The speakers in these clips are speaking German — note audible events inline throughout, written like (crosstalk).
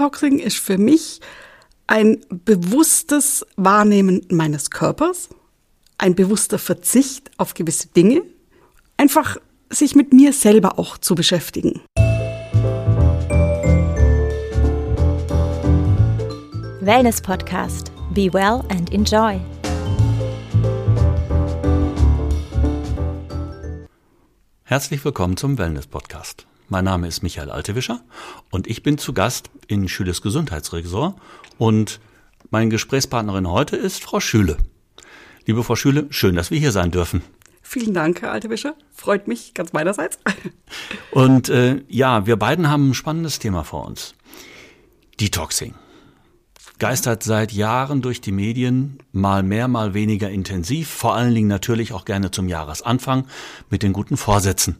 Detoxing ist für mich ein bewusstes Wahrnehmen meines Körpers, ein bewusster Verzicht auf gewisse Dinge, einfach sich mit mir selber auch zu beschäftigen. Wellness Podcast. Be well and enjoy. Herzlich willkommen zum Wellness Podcast. Mein Name ist Michael Altewischer und ich bin zu Gast in Schüles Gesundheitsresort und meine Gesprächspartnerin heute ist Frau Schüle. Liebe Frau Schüle, schön, dass wir hier sein dürfen. Vielen Dank, Herr Altewischer. Freut mich ganz meinerseits. (laughs) Und äh, ja, wir beiden haben ein spannendes Thema vor uns. Detoxing. Geistert seit Jahren durch die Medien, mal mehr, mal weniger intensiv, vor allen Dingen natürlich auch gerne zum Jahresanfang mit den guten Vorsätzen.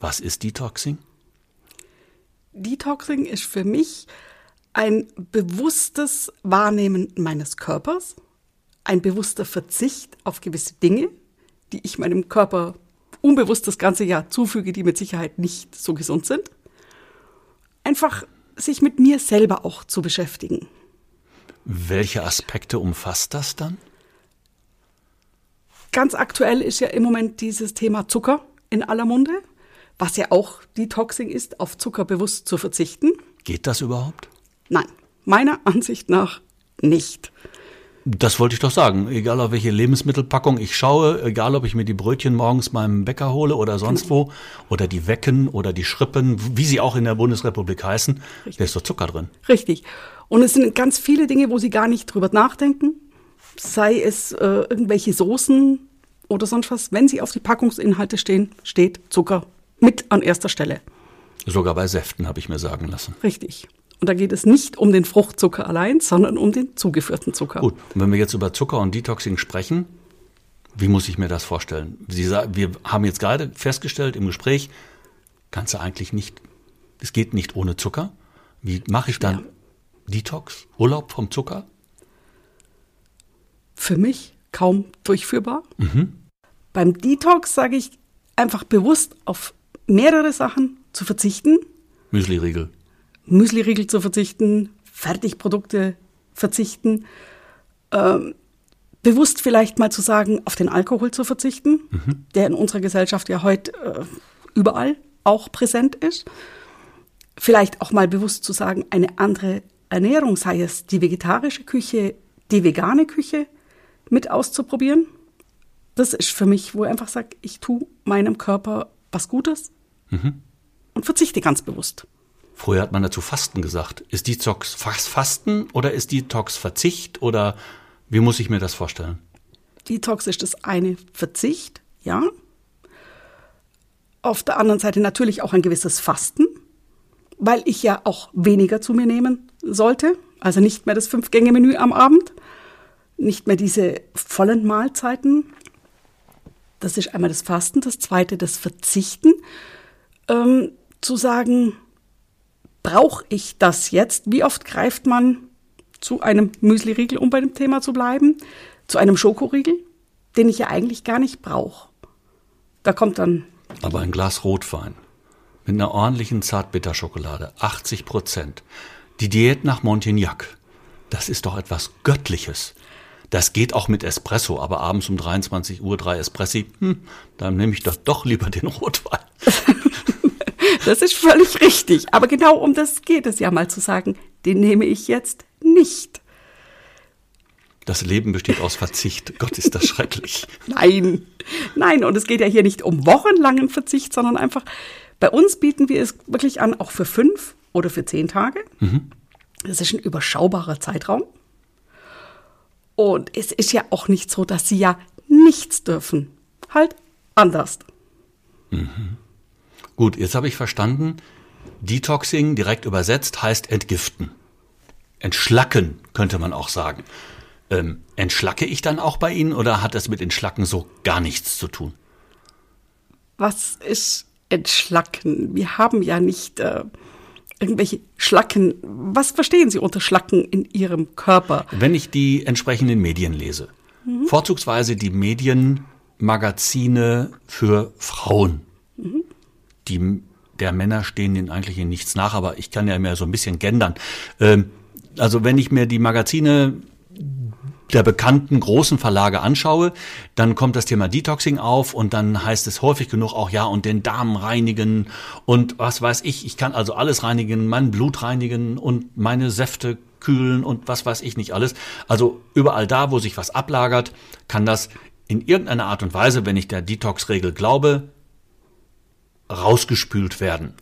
Was ist Detoxing? Detoxing ist für mich ein bewusstes Wahrnehmen meines Körpers, ein bewusster Verzicht auf gewisse Dinge, die ich meinem Körper unbewusst das ganze Jahr zufüge, die mit Sicherheit nicht so gesund sind. Einfach sich mit mir selber auch zu beschäftigen. Welche Aspekte umfasst das dann? Ganz aktuell ist ja im Moment dieses Thema Zucker in aller Munde was ja auch Detoxing ist, auf Zucker bewusst zu verzichten. Geht das überhaupt? Nein, meiner Ansicht nach nicht. Das wollte ich doch sagen. Egal auf welche Lebensmittelpackung ich schaue, egal ob ich mir die Brötchen morgens beim Bäcker hole oder sonst genau. wo, oder die Wecken oder die Schrippen, wie sie auch in der Bundesrepublik heißen, Richtig. da ist doch Zucker drin. Richtig. Und es sind ganz viele Dinge, wo Sie gar nicht drüber nachdenken. Sei es äh, irgendwelche Soßen oder sonst was. Wenn Sie auf die Packungsinhalte stehen, steht Zucker mit an erster Stelle. Sogar bei Säften habe ich mir sagen lassen. Richtig. Und da geht es nicht um den Fruchtzucker allein, sondern um den zugeführten Zucker. Gut, und wenn wir jetzt über Zucker und Detoxing sprechen, wie muss ich mir das vorstellen? Sie, wir haben jetzt gerade festgestellt im Gespräch, kannst du eigentlich nicht, es geht nicht ohne Zucker. Wie mache ich dann ja. Detox, Urlaub vom Zucker? Für mich kaum durchführbar. Mhm. Beim Detox sage ich einfach bewusst auf mehrere Sachen zu verzichten. Müsliriegel. Müsliriegel zu verzichten, Fertigprodukte verzichten, ähm, bewusst vielleicht mal zu sagen, auf den Alkohol zu verzichten, mhm. der in unserer Gesellschaft ja heute äh, überall auch präsent ist. Vielleicht auch mal bewusst zu sagen, eine andere Ernährung, sei es die vegetarische Küche, die vegane Küche, mit auszuprobieren. Das ist für mich, wo ich einfach sage, ich tue meinem Körper was Gutes, Mhm. Und verzichte ganz bewusst. Früher hat man dazu Fasten gesagt. Ist Detox Fasten oder ist Detox Verzicht oder wie muss ich mir das vorstellen? Detox ist das eine Verzicht, ja. Auf der anderen Seite natürlich auch ein gewisses Fasten, weil ich ja auch weniger zu mir nehmen sollte. Also nicht mehr das Fünf-Gänge-Menü am Abend, nicht mehr diese vollen Mahlzeiten. Das ist einmal das Fasten. Das zweite das Verzichten ähm, zu sagen, brauche ich das jetzt? Wie oft greift man zu einem Müsliriegel, um bei dem Thema zu bleiben, zu einem Schokoriegel, den ich ja eigentlich gar nicht brauche? Da kommt dann. Aber ein Glas Rotwein mit einer ordentlichen Zartbitterschokolade, 80 Prozent. Die Diät nach Montignac, das ist doch etwas Göttliches. Das geht auch mit Espresso, aber abends um 23 Uhr drei Espressi, hm, dann nehme ich doch doch lieber den Rotwein. (laughs) Das ist völlig richtig. Aber genau um das geht es ja mal zu sagen, den nehme ich jetzt nicht. Das Leben besteht aus Verzicht. (laughs) Gott, ist das schrecklich. Nein, nein. Und es geht ja hier nicht um wochenlangen Verzicht, sondern einfach, bei uns bieten wir es wirklich an, auch für fünf oder für zehn Tage. Mhm. Das ist ein überschaubarer Zeitraum. Und es ist ja auch nicht so, dass sie ja nichts dürfen. Halt anders. Mhm. Gut, jetzt habe ich verstanden, Detoxing direkt übersetzt heißt entgiften. Entschlacken könnte man auch sagen. Ähm, entschlacke ich dann auch bei Ihnen oder hat das mit Entschlacken so gar nichts zu tun? Was ist Entschlacken? Wir haben ja nicht äh, irgendwelche Schlacken. Was verstehen Sie unter Schlacken in Ihrem Körper? Wenn ich die entsprechenden Medien lese, mhm. vorzugsweise die Medienmagazine für Frauen. Die der Männer stehen denen eigentlich in nichts nach, aber ich kann ja mehr so ein bisschen gendern. Ähm, also wenn ich mir die Magazine der bekannten großen Verlage anschaue, dann kommt das Thema Detoxing auf und dann heißt es häufig genug auch ja und den Darm reinigen und was weiß ich, ich kann also alles reinigen, mein Blut reinigen und meine Säfte kühlen und was weiß ich nicht alles. Also überall da, wo sich was ablagert, kann das in irgendeiner Art und Weise, wenn ich der Detox-Regel glaube, rausgespült werden.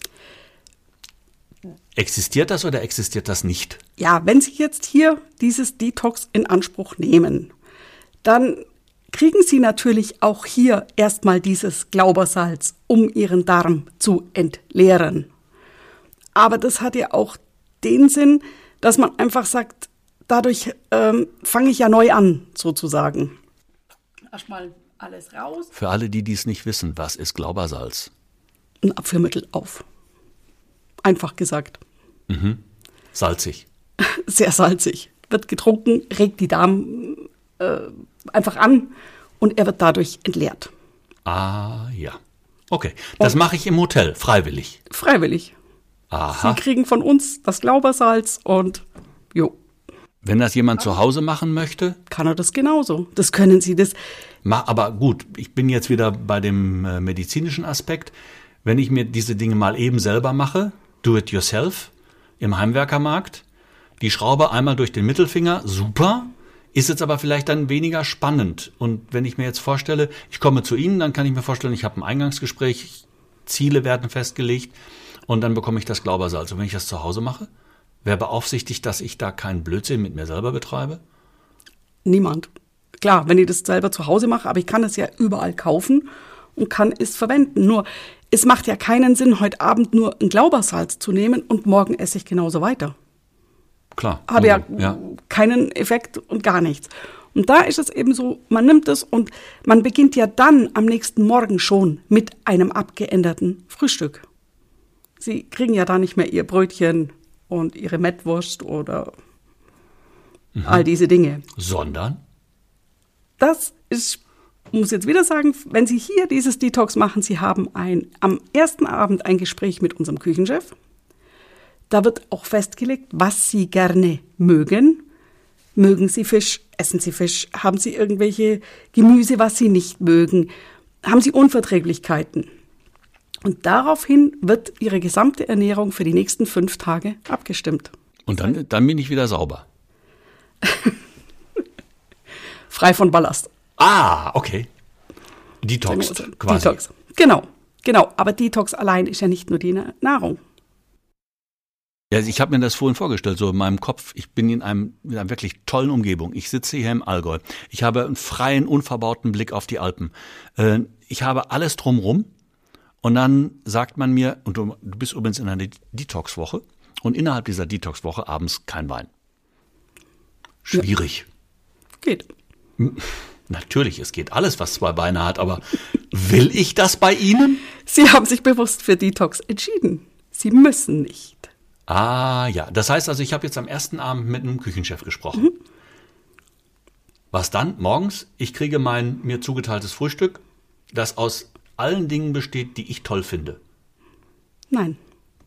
Existiert das oder existiert das nicht? Ja, wenn Sie jetzt hier dieses Detox in Anspruch nehmen, dann kriegen Sie natürlich auch hier erstmal dieses Glaubersalz, um Ihren Darm zu entleeren. Aber das hat ja auch den Sinn, dass man einfach sagt, dadurch ähm, fange ich ja neu an, sozusagen. Erstmal alles raus. Für alle, die dies nicht wissen, was ist Glaubersalz? Ein Abführmittel auf. Einfach gesagt. Mhm. Salzig. (laughs) Sehr salzig. Wird getrunken, regt die Darm äh, einfach an und er wird dadurch entleert. Ah, ja. Okay. Das mache ich im Hotel, freiwillig. Freiwillig. Aha. Sie kriegen von uns das Glaubersalz und jo. Wenn das jemand zu Hause machen möchte, kann er das genauso. Das können Sie das. Aber gut, ich bin jetzt wieder bei dem äh, medizinischen Aspekt. Wenn ich mir diese Dinge mal eben selber mache, do it yourself, im Heimwerkermarkt, die Schraube einmal durch den Mittelfinger, super, ist jetzt aber vielleicht dann weniger spannend. Und wenn ich mir jetzt vorstelle, ich komme zu Ihnen, dann kann ich mir vorstellen, ich habe ein Eingangsgespräch, Ziele werden festgelegt und dann bekomme ich das Glaubersalz. Und wenn ich das zu Hause mache, wer beaufsichtigt, dass ich da keinen Blödsinn mit mir selber betreibe? Niemand. Klar, wenn ich das selber zu Hause mache, aber ich kann es ja überall kaufen und kann es verwenden. Nur, es macht ja keinen Sinn, heute Abend nur ein Glaubersalz zu nehmen und morgen esse ich genauso weiter. Klar. Habe ja, also, ja keinen Effekt und gar nichts. Und da ist es eben so, man nimmt es und man beginnt ja dann am nächsten Morgen schon mit einem abgeänderten Frühstück. Sie kriegen ja da nicht mehr ihr Brötchen und ihre Mettwurst oder mhm. all diese Dinge. Sondern? Das ist, muss jetzt wieder sagen, wenn Sie hier dieses Detox machen, Sie haben ein, am ersten Abend ein Gespräch mit unserem Küchenchef. Da wird auch festgelegt, was Sie gerne mögen. Mögen Sie Fisch? Essen Sie Fisch? Haben Sie irgendwelche Gemüse, was Sie nicht mögen? Haben Sie Unverträglichkeiten? Und daraufhin wird Ihre gesamte Ernährung für die nächsten fünf Tage abgestimmt. Und dann, dann bin ich wieder sauber. (laughs) Frei von Ballast. Ah, okay. Detox quasi. Detox. Genau, genau. Aber Detox allein ist ja nicht nur die Nahrung. Ja, ich habe mir das vorhin vorgestellt, so in meinem Kopf. Ich bin in, einem, in einer wirklich tollen Umgebung. Ich sitze hier im Allgäu. Ich habe einen freien, unverbauten Blick auf die Alpen. Äh, ich habe alles drumrum. Und dann sagt man mir, und du, du bist übrigens in einer Detox-Woche, und innerhalb dieser Detox-Woche abends kein Wein. Schwierig. Ja. Geht. (laughs) Natürlich, es geht alles, was zwei Beine hat, aber will ich das bei Ihnen? Sie haben sich bewusst für Detox entschieden. Sie müssen nicht. Ah ja, das heißt also, ich habe jetzt am ersten Abend mit einem Küchenchef gesprochen. Mhm. Was dann? Morgens, ich kriege mein mir zugeteiltes Frühstück, das aus allen Dingen besteht, die ich toll finde. Nein.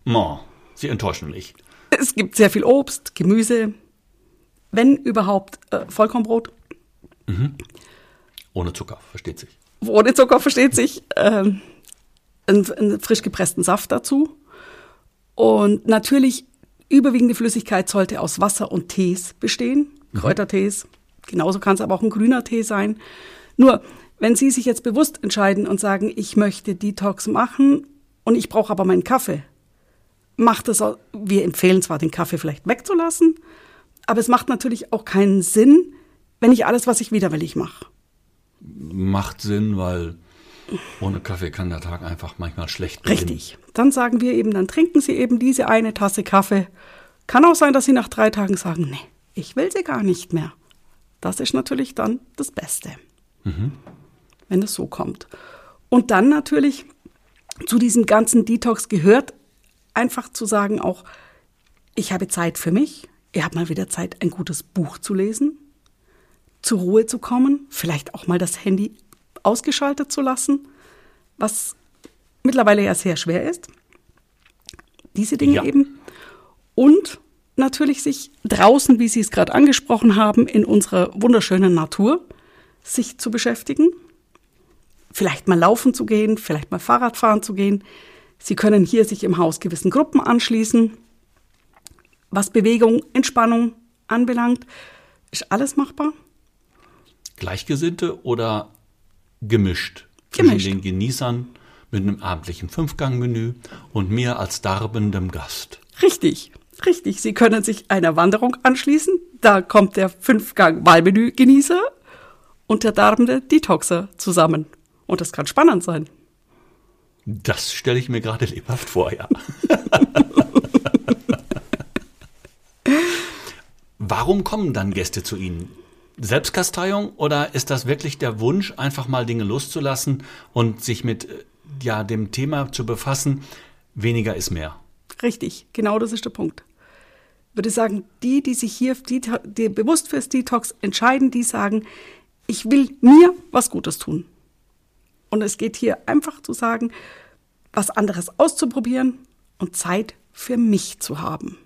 Oh, Sie enttäuschen mich. Es gibt sehr viel Obst, Gemüse, wenn überhaupt äh, Vollkornbrot. Mhm. Ohne Zucker, versteht sich. Ohne Zucker, versteht sich. Ähm, einen, einen frisch gepressten Saft dazu. Und natürlich, überwiegende Flüssigkeit sollte aus Wasser und Tees bestehen, mhm. Kräutertees. Genauso kann es aber auch ein grüner Tee sein. Nur, wenn Sie sich jetzt bewusst entscheiden und sagen, ich möchte Detox machen und ich brauche aber meinen Kaffee, macht es, auch, wir empfehlen zwar den Kaffee vielleicht wegzulassen, aber es macht natürlich auch keinen Sinn, wenn ich alles, was ich widerwillig mache. Macht Sinn, weil ohne Kaffee kann der Tag einfach manchmal schlecht beginnen. Richtig. Dann sagen wir eben, dann trinken Sie eben diese eine Tasse Kaffee. Kann auch sein, dass Sie nach drei Tagen sagen, nee, ich will sie gar nicht mehr. Das ist natürlich dann das Beste, mhm. wenn es so kommt. Und dann natürlich zu diesem ganzen Detox gehört einfach zu sagen auch, ich habe Zeit für mich. Ihr habt mal wieder Zeit, ein gutes Buch zu lesen, zur Ruhe zu kommen, vielleicht auch mal das Handy ausgeschaltet zu lassen, was mittlerweile ja sehr schwer ist. diese Dinge Ja. eben. Und natürlich sich draußen, wie Sie es gerade angesprochen haben, in unserer wunderschönen Natur sich zu beschäftigen. Vielleicht mal laufen zu gehen, vielleicht mal Fahrrad fahren zu gehen. Sie können hier sich im Haus gewissen Gruppen anschließen. Was Bewegung, Entspannung anbelangt, ist alles machbar. Gleichgesinnte oder gemischt? Gemischt. Zwischen den Genießern mit einem abendlichen Fünfgangmenü und mir als darbendem Gast. Richtig, richtig. Sie können sich einer Wanderung anschließen. Da kommt der Fünfgang-Wahlmenü-Genießer und der darbende Detoxer zusammen. Und das kann spannend sein. Das stelle ich mir gerade lebhaft vor, ja. (laughs) Warum kommen dann Gäste zu Ihnen? Selbstkasteiung oder ist das wirklich der Wunsch, einfach mal Dinge loszulassen und sich mit äh, ja, dem Thema zu befassen? Weniger ist mehr. Richtig, genau das ist der Punkt. Ich würde sagen, die, die sich hier die, die bewusst fürs Detox entscheiden, die sagen, ich will mir was Gutes tun. Und es geht hier einfach zu sagen, was anderes auszuprobieren und Zeit für mich zu haben.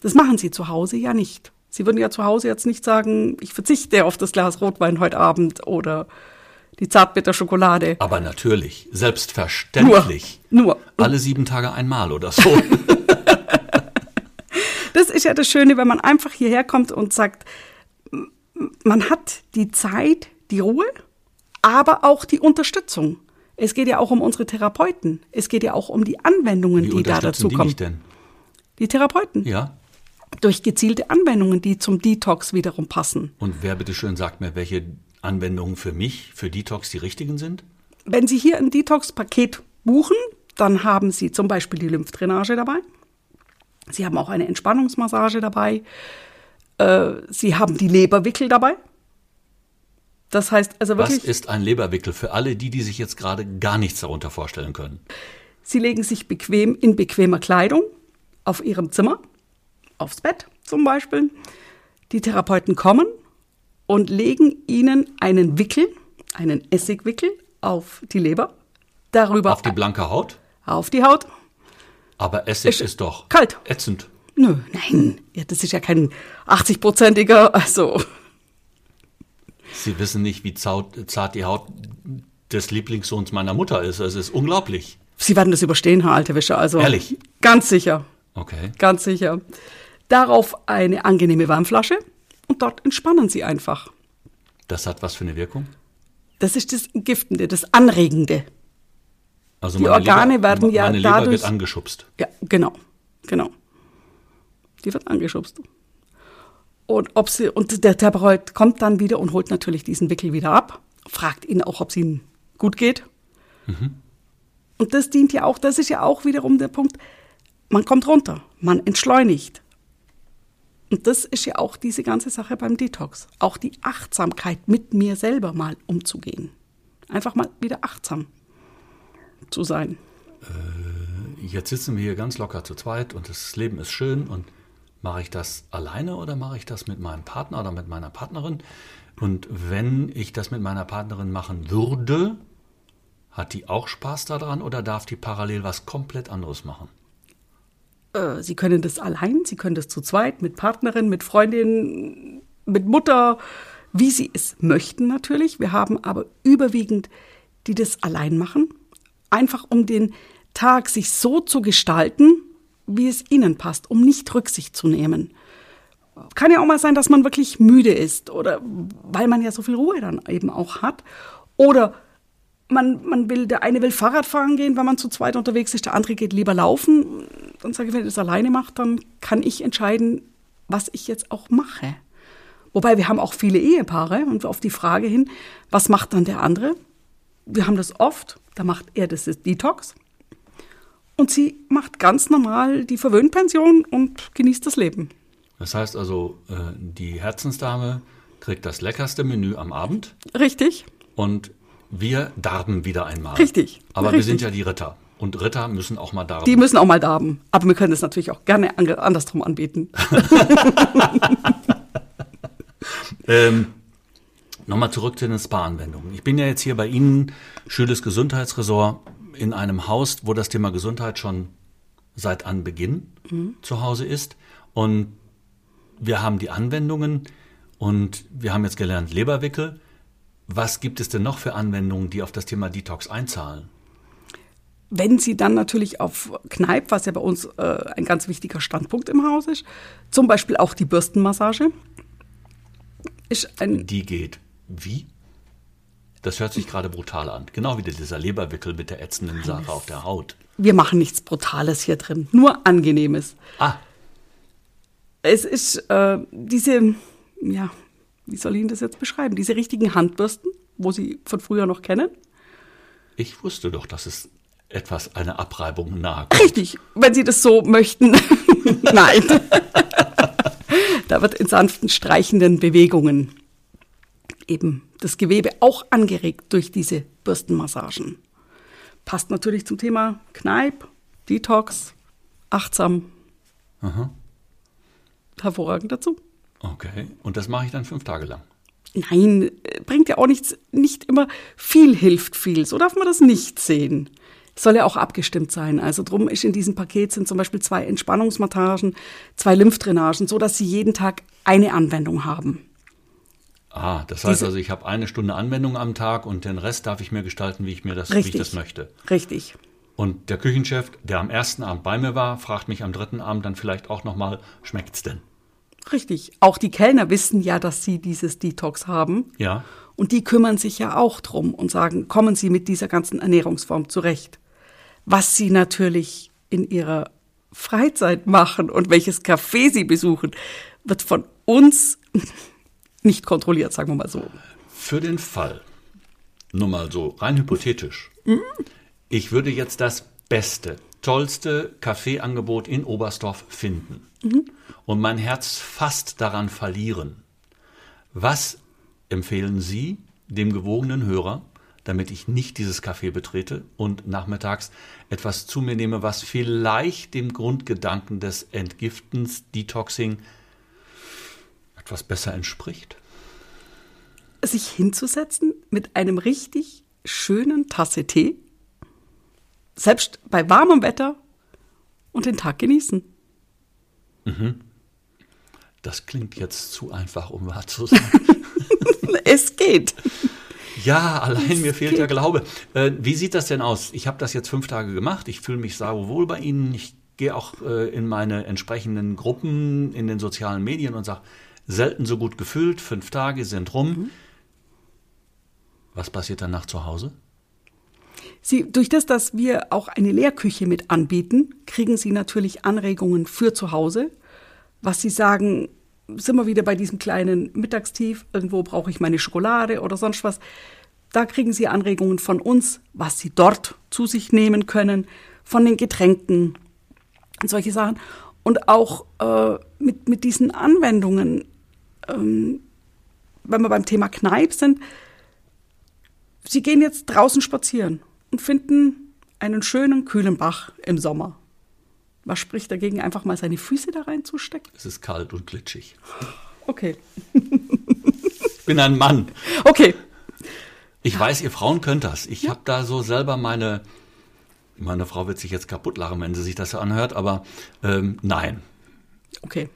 Das machen sie zu Hause ja nicht. Sie würden ja zu Hause jetzt nicht sagen, ich verzichte auf das Glas Rotwein heute Abend oder die Zartbitterschokolade. Aber natürlich, selbstverständlich. Nur, nur. Alle sieben Tage einmal oder so. (laughs) Das ist ja das Schöne, wenn man einfach hierher kommt und sagt, man hat die Zeit, die Ruhe, aber auch die Unterstützung. Es geht ja auch um unsere Therapeuten. Es geht ja auch um die Anwendungen, Wie die da dazu die kommen. mich denn? Die Therapeuten. Ja. Durch gezielte Anwendungen, die zum Detox wiederum passen. Und wer bitteschön sagt mir, welche Anwendungen für mich, für Detox die richtigen sind? Wenn Sie hier ein Detox-Paket buchen, dann haben Sie zum Beispiel die Lymphdrainage dabei. Sie haben auch eine Entspannungsmassage dabei. Äh, Sie haben die Leberwickel dabei. Das heißt also Was wirklich, ist ein Leberwickel für alle die, die sich jetzt gerade gar nichts darunter vorstellen können? Sie legen sich bequem in bequemer Kleidung auf Ihrem Zimmer, aufs Bett zum Beispiel. Die Therapeuten kommen und legen Ihnen einen Wickel, einen Essigwickel auf die Leber, darüber Auf die blanke Haut? auf die Haut. Aber Essig Ist ist doch kalt. ätzend. Nö, nein, ja, das ist ja kein 80-prozentiger, also Sie wissen nicht, wie zart, zart die Haut des Lieblingssohns meiner Mutter ist. Es ist unglaublich. Sie werden das überstehen, Herr Altewischer, also Ehrlich? ganz sicher, Okay. ganz sicher. Darauf eine angenehme Wärmflasche und dort entspannen Sie einfach. Das hat was für eine Wirkung? Das ist das Giftende, das Anregende. Also Die Organe Leber, werden ja meine Leber dadurch- wird angeschubst. Ja, genau, genau. Die wird angeschubst. Und ob sie, und der Therapeut kommt dann wieder und holt natürlich diesen Wickel wieder ab, fragt ihn auch, ob es ihnen gut geht. Und das dient ja auch, das ist ja auch wiederum der Punkt, man kommt runter, man entschleunigt. Und das ist ja auch diese ganze Sache beim Detox. Auch die Achtsamkeit mit mir selber mal umzugehen. Einfach mal wieder achtsam zu sein. Jetzt sitzen wir hier ganz locker zu zweit und das Leben ist schön und mache ich das alleine oder mache ich das mit meinem Partner oder mit meiner Partnerin? Und wenn ich das mit meiner Partnerin machen würde, hat die auch Spaß daran oder darf die parallel was komplett anderes machen? Äh, Sie können das allein, Sie können das zu zweit, mit Partnerin, mit Freundin, mit Mutter, wie Sie es möchten natürlich. Wir haben aber überwiegend, die das allein machen, einfach um den Tag sich so zu gestalten, wie es ihnen passt, um nicht Rücksicht zu nehmen. Kann ja auch mal sein, dass man wirklich müde ist oder weil man ja so viel Ruhe dann eben auch hat. Oder man, man will, der eine will Fahrrad fahren gehen, wenn man zu zweit unterwegs ist, der andere geht lieber laufen. Dann sage ich, wenn ihr das alleine macht, dann kann ich entscheiden, was ich jetzt auch mache. Wobei wir haben auch viele Ehepaare und auf die Frage hin, was macht dann der andere? Wir haben das oft, da macht er das Detox und sie macht ganz normal die Verwöhnpension und genießt das Leben. Das heißt also, äh, die Herzensdame kriegt das leckerste Menü am Abend Richtig? und wir darben wieder einmal. Richtig, Aber wir richtig. sind ja die Ritter. Und Ritter müssen auch mal darben. Die müssen auch mal darben. Aber wir können das natürlich auch gerne andersrum anbieten. (laughs) Ähm, Nochmal zurück zu den Spa-Anwendungen. Ich bin ja jetzt hier bei Ihnen, Schönes Gesundheitsresort, in einem Haus, wo das Thema Gesundheit schon seit Anbeginn mhm. zu Hause ist. Und wir haben die Anwendungen und wir haben jetzt gelernt Leberwickel. Was gibt es denn noch für Anwendungen, die auf das Thema Detox einzahlen? Wenn Sie dann natürlich auf Kneipp, was ja bei uns äh, ein ganz wichtiger Standpunkt im Haus ist, zum Beispiel auch die Bürstenmassage. Ist ein die geht wie? Das hört sich gerade brutal an. Genau wie dieser Leberwickel mit der ätzenden Sache auf der Haut. Wir machen nichts Brutales hier drin, nur Angenehmes. Ah. Es ist äh, diese, ja, wie soll ich Ihnen das jetzt beschreiben? Diese richtigen Handbürsten, wo Sie von früher noch kennen. Ich wusste doch, dass es etwas eine Abreibung nahe. Richtig, wenn Sie das so möchten. (laughs) Nein. (laughs) da wird in sanften streichenden Bewegungen eben das Gewebe auch angeregt durch diese Bürstenmassagen. Passt natürlich zum Thema Kneipp, Detox, achtsam. Aha. Hervorragend dazu. Okay, und das mache ich dann fünf Tage lang. Nein, bringt ja auch nichts, nicht immer viel hilft viel. So darf man das nicht sehen. Soll ja auch abgestimmt sein. Also drum ist in diesem Paket sind zum Beispiel zwei Entspannungsmassagen, zwei Lymphdrainagen, so dass sie jeden Tag eine Anwendung haben. Ah, das heißt Diese, also, ich habe eine Stunde Anwendung am Tag und den Rest darf ich mir gestalten, wie ich mir das, richtig, wie ich das möchte. Richtig. Und der Küchenchef, der am ersten Abend bei mir war, fragt mich am dritten Abend dann vielleicht auch nochmal, schmeckt's denn? Richtig. Auch die Kellner wissen ja, dass sie dieses Detox haben. Ja. Und die kümmern sich ja auch drum und sagen, kommen Sie mit dieser ganzen Ernährungsform zurecht. Was sie natürlich in ihrer Freizeit machen und welches Café sie besuchen, wird von uns (laughs) nicht kontrolliert, sagen wir mal so. Für den Fall, nur mal so rein hypothetisch, mhm. ich würde jetzt das beste, tollste Kaffeeangebot in Oberstdorf finden mhm. und mein Herz fast daran verlieren. Was empfehlen Sie dem gewogenen Hörer, damit ich nicht dieses Café betrete und nachmittags etwas zu mir nehme, was vielleicht dem Grundgedanken des Entgiftens, Detoxing etwas besser entspricht? Sich hinzusetzen mit einem richtig schönen Tasse Tee, selbst bei warmem Wetter und den Tag genießen. Mhm. Das klingt jetzt zu einfach, um wahr zu sein. (laughs) es geht. Ja, allein mir fehlt geht. der Glaube. Äh, wie sieht das denn aus? Ich habe das jetzt fünf Tage gemacht. Ich fühle mich sauwohl bei Ihnen. Ich gehe auch äh, in meine entsprechenden Gruppen in den sozialen Medien und sage, selten so gut gefühlt, fünf Tage sind rum. Mhm. Was passiert danach zu Hause? Sie, durch das, dass wir auch eine Lehrküche mit anbieten, kriegen Sie natürlich Anregungen für zu Hause. Was Sie sagen, sind wir wieder bei diesem kleinen Mittagstief, irgendwo brauche ich meine Schokolade oder sonst was. Da kriegen Sie Anregungen von uns, was Sie dort zu sich nehmen können, von den Getränken und solche Sachen. Und auch äh, mit, mit diesen Anwendungen ähm, wenn wir beim Thema Kneipp sind, Sie gehen jetzt draußen spazieren und finden einen schönen, kühlen Bach im Sommer. Was spricht dagegen, einfach mal seine Füße da reinzustecken? Es ist kalt und glitschig. Okay. ich bin ein Mann. Okay. Ich weiß, ihr Frauen könnt das. Ich ja. habe da so selber meine. Meine Frau wird sich jetzt kaputt lachen, wenn sie sich das anhört, aber ähm, nein. Okay.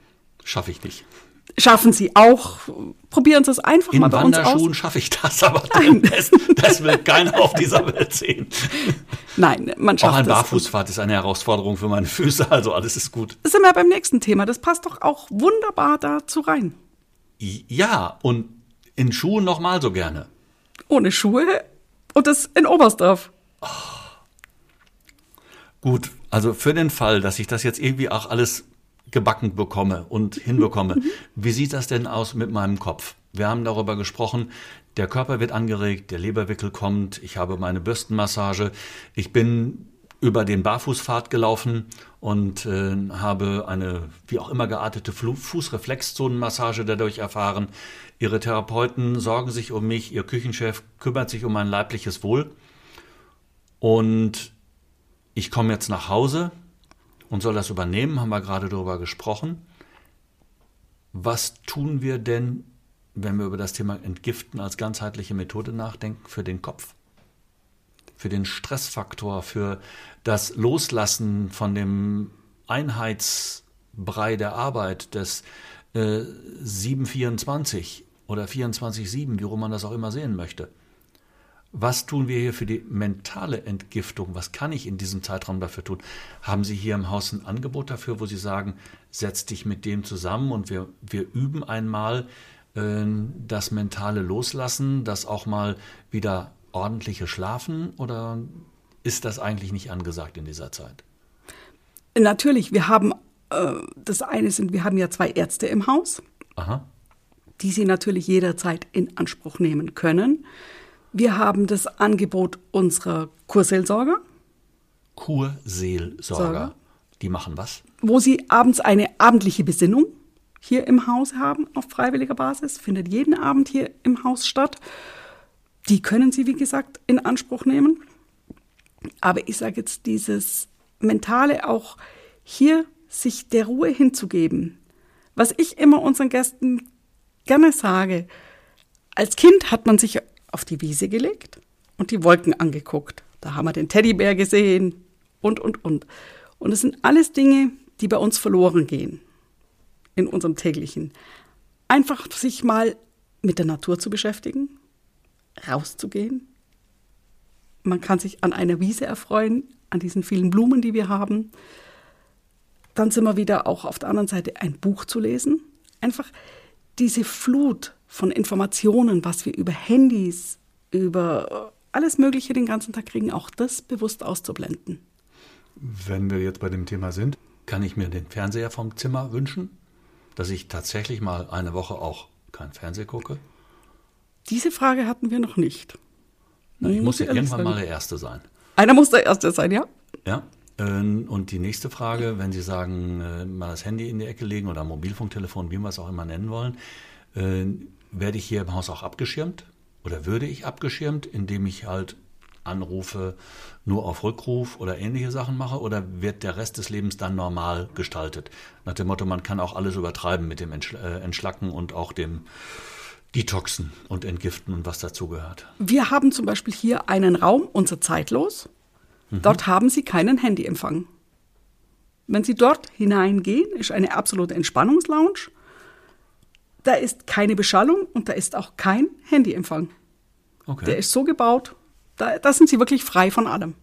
Schaffe ich nicht schaffen Sie auch. Probieren Sie es einfach In mal bei uns aus. In Wanderschuhen schaffe ich das, aber (laughs) das, das, will keiner auf dieser Welt sehen. Nein, man schafft es. Auch ein Barfußfahrt ist eine Herausforderung für meine Füße, also alles ist gut. Das sind wir beim nächsten Thema. Das passt doch auch wunderbar dazu rein. Ja, und in Schuhen noch mal so gerne. Ohne Schuhe und das in Oberstdorf. Oh. Gut, also für den Fall, dass ich das jetzt irgendwie auch alles gebacken bekomme und hinbekomme. (laughs) Mhm. Wie sieht das denn aus mit meinem Kopf? Wir haben darüber gesprochen, der Körper wird angeregt, der Leberwickel kommt, ich habe meine Bürstenmassage, ich bin über den Barfußpfad gelaufen und äh, habe eine wie auch immer geartete Fußreflexzonenmassage dadurch erfahren. Ihre Therapeuten sorgen sich um mich, ihr Küchenchef kümmert sich um mein leibliches Wohl. Und ich komme jetzt nach Hause, und soll das übernehmen, haben wir gerade darüber gesprochen. Was tun wir denn, wenn wir über das Thema Entgiften als ganzheitliche Methode nachdenken, für den Kopf? für den Stressfaktor, für das Loslassen von dem Einheitsbrei der Arbeit, des äh, 724 oder 24-7, wie rum man das auch immer sehen möchte. Was tun wir hier für die mentale Entgiftung? Was kann ich in diesem Zeitraum dafür tun? Haben Sie hier im Haus ein Angebot dafür, wo Sie sagen, setz dich mit dem zusammen und wir, wir üben einmal das mentale Loslassen, das auch mal wieder ordentliche Schlafen oder ist das eigentlich nicht angesagt in dieser Zeit? Natürlich, wir haben, äh, das eine sind, wir haben ja zwei Ärzte im Haus, Aha. die Sie natürlich jederzeit in Anspruch nehmen können. Wir haben das Angebot unserer Kurseelsorger. Kurseelsorger. Sorger. Die machen was? wo sie abends eine abendliche Besinnung hier im Haus haben, auf freiwilliger Basis, findet jeden Abend hier im Haus statt. Die können sie, wie gesagt, in Anspruch nehmen. Aber ich sage jetzt, dieses Mentale auch hier sich der Ruhe hinzugeben. Was ich immer unseren Gästen gerne sage, als Kind hat man sich auf die Wiese gelegt und die Wolken angeguckt. Da haben wir den Teddybär gesehen und, und, und. Und es sind alles Dinge, die bei uns verloren gehen in unserem täglichen. Einfach sich mal mit der Natur zu beschäftigen, rauszugehen. Man kann sich an einer Wiese erfreuen, an diesen vielen Blumen, die wir haben. Dann sind wir wieder auch auf der anderen Seite ein Buch zu lesen. Einfach diese Flut von Informationen, was wir über Handys, über alles Mögliche den ganzen Tag kriegen, auch das bewusst auszublenden. Wenn wir jetzt bei dem Thema sind, kann ich mir den Fernseher vom Zimmer wünschen, dass ich tatsächlich mal eine Woche auch kein Fernsehen gucke. Diese Frage hatten wir noch nicht. Na, ich Muss muss ja irgendwann sagen. mal der Erste sein. Einer muss der Erste sein, ja? Ja. ähm, Und die nächste Frage, wenn Sie sagen, äh, mal das Handy in die Ecke legen oder Mobilfunktelefon, wie wir es auch immer nennen wollen, äh, werde ich hier im Haus auch abgeschirmt? Oder würde ich abgeschirmt, indem ich halt Anrufe nur auf Rückruf oder ähnliche Sachen mache? Oder wird der Rest des Lebens dann normal gestaltet? Nach dem Motto, man kann auch alles übertreiben mit dem äh, Entschlacken und auch dem Detoxen und Entgiften und was dazugehört. Wir haben zum Beispiel hier einen Raum, unser Zeitlos. Dort haben Sie keinen Handyempfang. Wenn Sie dort hineingehen, ist eine absolute Entspannungslounge. Da ist keine Beschallung und da ist auch kein Handyempfang. Okay. Der ist so gebaut, da, da sind Sie wirklich frei von allem.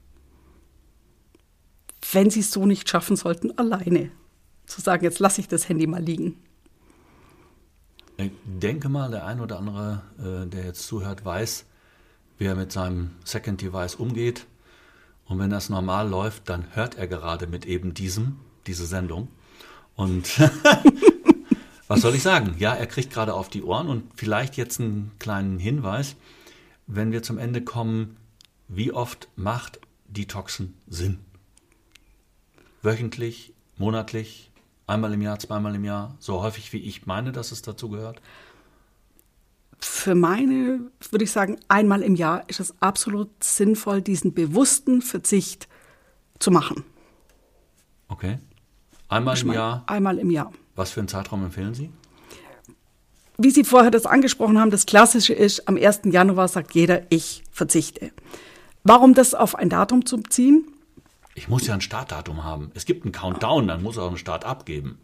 Wenn Sie es so nicht schaffen sollten, alleine zu sagen, jetzt lasse ich das Handy mal liegen. Ich denke mal, der ein oder andere, äh, der jetzt zuhört, weiß, wie er mit seinem Second Device umgeht. Und wenn das normal läuft, dann hört er gerade mit eben diesem, diese Sendung. Und (laughs) was soll ich sagen? Ja, er kriegt gerade auf die Ohren und vielleicht jetzt einen kleinen Hinweis. Wenn wir zum Ende kommen, wie oft macht Detoxen Sinn? Wöchentlich, monatlich, einmal im Jahr, zweimal im Jahr, so häufig wie ich meine, dass es dazu gehört? Für meine, würde ich sagen, einmal im Jahr ist es absolut sinnvoll, diesen bewussten Verzicht zu machen. Okay. Einmal Ich im meine, Jahr. Einmal im Jahr. Was für einen Zeitraum empfehlen Sie? Wie Sie vorher das angesprochen haben, das Klassische ist, am 1. Januar sagt jeder, ich verzichte. Warum das auf ein Datum zu ziehen? Ich muss ja ein Startdatum haben. Es gibt einen Countdown, dann muss er auch einen Start abgeben.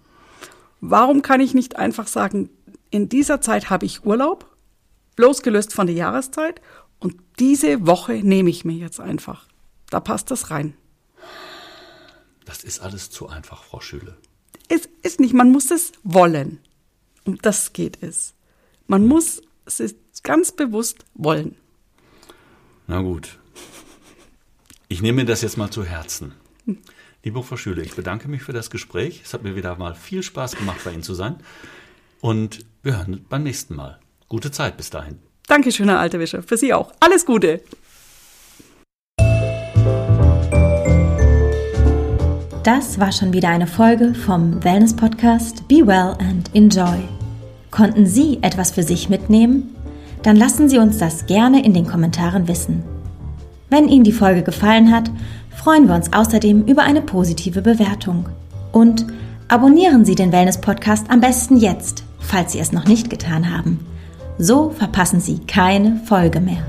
Warum kann ich nicht einfach sagen, in dieser Zeit habe ich Urlaub, losgelöst von der Jahreszeit, und diese Woche nehme ich mir jetzt einfach. Da passt das rein. Das ist alles zu einfach, Frau Schüle. Es ist nicht, man muss es wollen. Um das geht es. Man muss es ganz bewusst wollen. Na gut. Ich nehme mir das jetzt mal zu Herzen. Liebe Frau Schüle, ich bedanke mich für das Gespräch. Es hat mir wieder mal viel Spaß gemacht, bei Ihnen zu sein. Und wir hören uns beim nächsten Mal. Gute Zeit bis dahin. Dankeschön, Herr Altewischer. Für Sie auch. Alles Gute. Das war schon wieder eine Folge vom Wellness Podcast Be Well and Enjoy. Konnten Sie etwas für sich mitnehmen? Dann lassen Sie uns das gerne in den Kommentaren wissen. Wenn Ihnen die Folge gefallen hat, freuen wir uns außerdem über eine positive Bewertung. Und abonnieren Sie den Wellness Podcast am besten jetzt, falls Sie es noch nicht getan haben. So verpassen Sie keine Folge mehr.